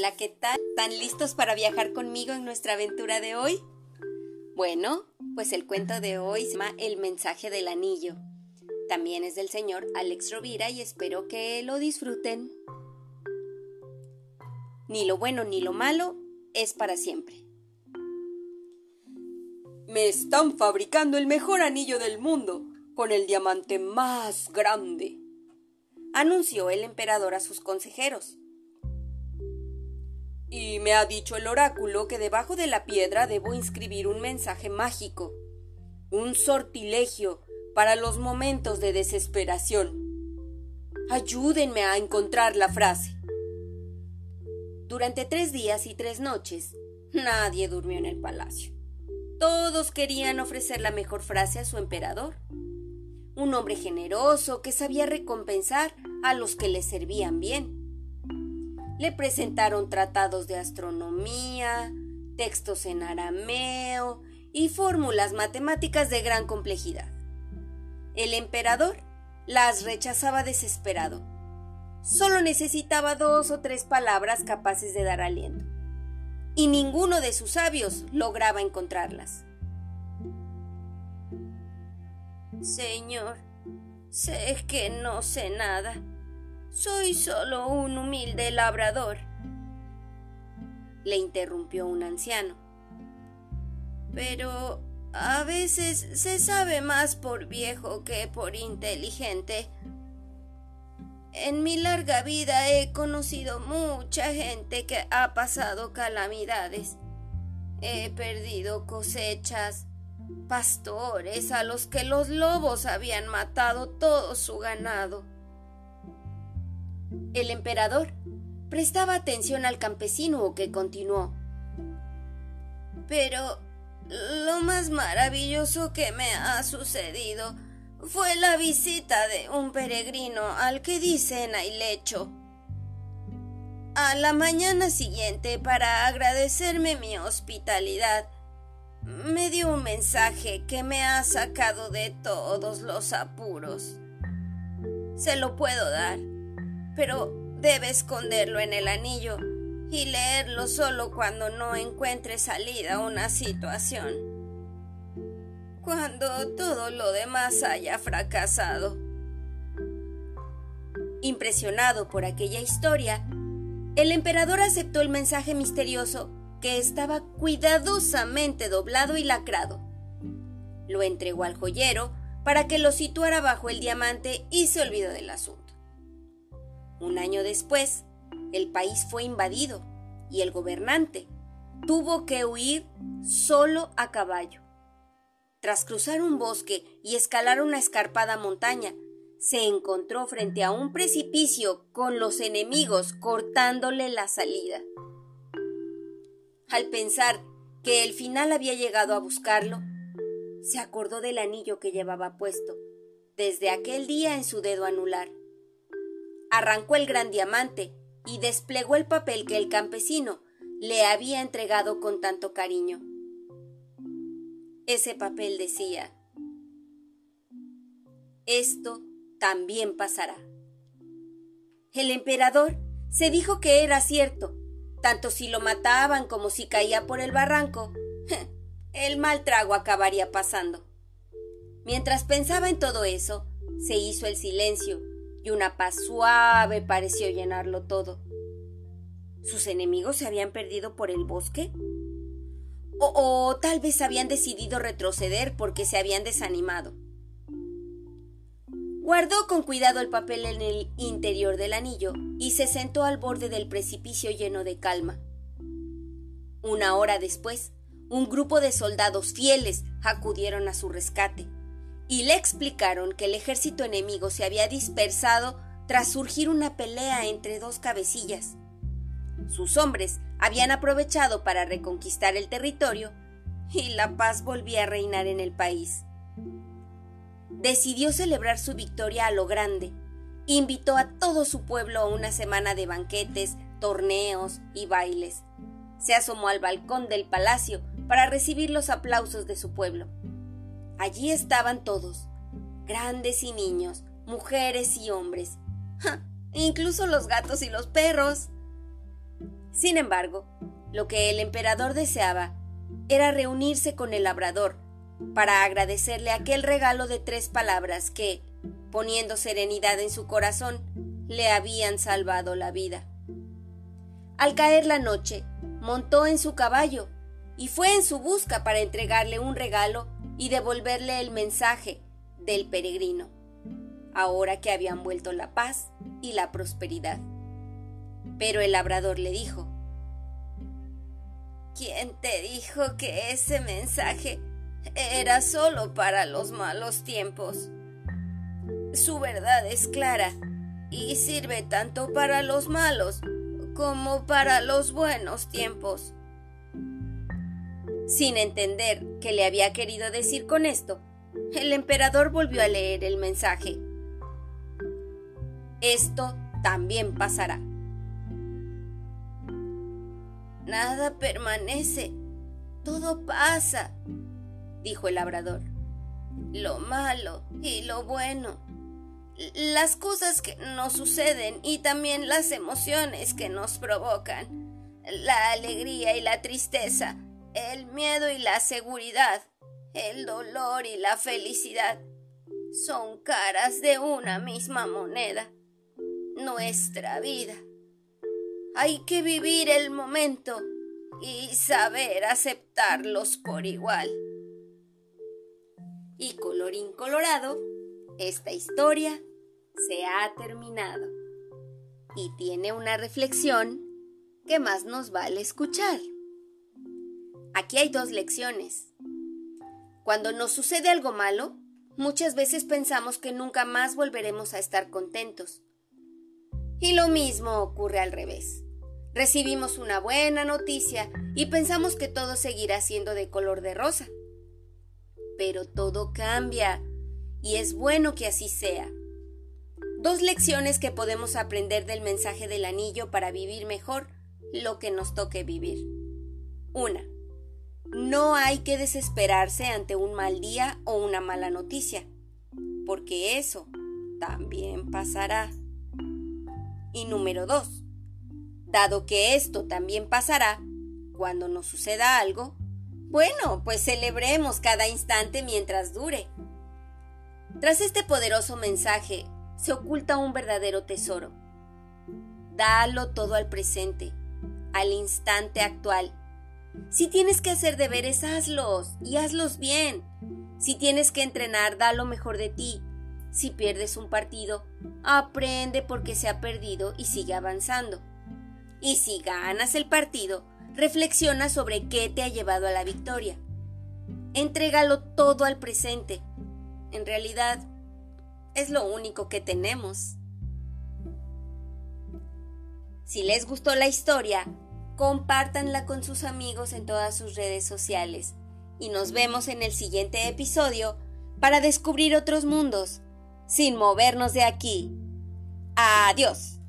Hola, ¿qué tal? ¿Están listos para viajar conmigo en nuestra aventura de hoy? Bueno, pues el cuento de hoy se llama El mensaje del anillo. También es del señor Alex Rovira y espero que lo disfruten. Ni lo bueno ni lo malo es para siempre. Me están fabricando el mejor anillo del mundo, con el diamante más grande, anunció el emperador a sus consejeros. Y me ha dicho el oráculo que debajo de la piedra debo inscribir un mensaje mágico, un sortilegio para los momentos de desesperación. Ayúdenme a encontrar la frase. Durante tres días y tres noches, nadie durmió en el palacio. Todos querían ofrecer la mejor frase a su emperador. Un hombre generoso que sabía recompensar a los que le servían bien le presentaron tratados de astronomía, textos en arameo y fórmulas matemáticas de gran complejidad. El emperador las rechazaba desesperado. Solo necesitaba dos o tres palabras capaces de dar aliento. Y ninguno de sus sabios lograba encontrarlas. Señor, sé que no sé nada soy solo un humilde labrador. Le interrumpió un anciano. Pero a veces se sabe más por viejo que por inteligente. En mi larga vida he conocido mucha gente que ha pasado calamidades. He perdido cosechas, pastores a los que los lobos habían matado todo su ganado. El emperador prestaba atención al campesino que continuó. Pero lo más maravilloso que me ha sucedido fue la visita de un peregrino al que dicen lecho. A la mañana siguiente, para agradecerme mi hospitalidad, me dio un mensaje que me ha sacado de todos los apuros. Se lo puedo dar pero debe esconderlo en el anillo y leerlo solo cuando no encuentre salida a una situación. Cuando todo lo demás haya fracasado. Impresionado por aquella historia, el emperador aceptó el mensaje misterioso que estaba cuidadosamente doblado y lacrado. Lo entregó al joyero para que lo situara bajo el diamante y se olvidó del asunto. Un año después, el país fue invadido y el gobernante tuvo que huir solo a caballo. Tras cruzar un bosque y escalar una escarpada montaña, se encontró frente a un precipicio con los enemigos cortándole la salida. Al pensar que el final había llegado a buscarlo, se acordó del anillo que llevaba puesto desde aquel día en su dedo anular arrancó el gran diamante y desplegó el papel que el campesino le había entregado con tanto cariño. Ese papel decía, esto también pasará. El emperador se dijo que era cierto, tanto si lo mataban como si caía por el barranco, el mal trago acabaría pasando. Mientras pensaba en todo eso, se hizo el silencio y una paz suave pareció llenarlo todo. ¿Sus enemigos se habían perdido por el bosque? O, tal vez habían decidido retroceder porque se habían desanimado. Guardó con cuidado el papel en el interior del anillo y se sentó al borde del precipicio lleno de calma. Una hora después, un grupo de soldados fieles acudieron a su rescate y le explicaron que el ejército enemigo se había dispersado tras surgir una pelea entre dos cabecillas. Sus hombres habían aprovechado para reconquistar el territorio y la paz volvía a reinar en el país. Decidió celebrar su victoria a lo grande. Invitó a todo su pueblo a una semana de banquetes, torneos y bailes. Se asomó al balcón del palacio para recibir los aplausos de su pueblo. Allí estaban todos, grandes y niños, mujeres y hombres, incluso los gatos y los perros. Sin embargo, lo que el emperador deseaba era reunirse con el labrador para agradecerle aquel regalo de tres palabras que, poniendo serenidad en su corazón, le habían salvado la vida. Al caer la noche, montó en su caballo y fue en su busca para entregarle un regalo y devolverle el mensaje del peregrino, ahora que habían vuelto la paz y la prosperidad. Pero el labrador le dijo, ¿Quién te dijo que ese mensaje era solo para los malos tiempos? Su verdad es clara y sirve tanto para los malos como para los buenos tiempos. Sin entender qué le había querido decir con esto, el emperador volvió a leer el mensaje. Esto también pasará. Nada permanece, todo pasa, dijo el labrador. Lo malo y lo bueno las cosas que nos suceden y también las emociones que nos provocan, la alegría y la tristeza, el miedo y la seguridad, el dolor y la felicidad, son caras de una misma moneda, nuestra vida. Hay que vivir el momento y saber aceptarlos por igual. Y colorín colorado, esta historia se ha terminado y tiene una reflexión que más nos vale escuchar. Aquí hay dos lecciones. Cuando nos sucede algo malo, muchas veces pensamos que nunca más volveremos a estar contentos. Y lo mismo ocurre al revés. Recibimos una buena noticia y pensamos que todo seguirá siendo de color de rosa. Pero todo cambia y es bueno que así sea. Dos lecciones que podemos aprender del mensaje del anillo para vivir mejor lo que nos toque vivir. Una, no hay que desesperarse ante un mal día o una mala noticia, porque eso también pasará. Y número dos, dado que esto también pasará, cuando nos suceda algo, bueno, pues celebremos cada instante mientras dure. Tras este poderoso mensaje, se oculta un verdadero tesoro. Dalo todo al presente, al instante actual. Si tienes que hacer deberes, hazlos y hazlos bien. Si tienes que entrenar, da lo mejor de ti. Si pierdes un partido, aprende porque se ha perdido y sigue avanzando. Y si ganas el partido, reflexiona sobre qué te ha llevado a la victoria. Entrégalo todo al presente. En realidad, es lo único que tenemos. Si les gustó la historia, compártanla con sus amigos en todas sus redes sociales y nos vemos en el siguiente episodio para descubrir otros mundos sin movernos de aquí. Adiós.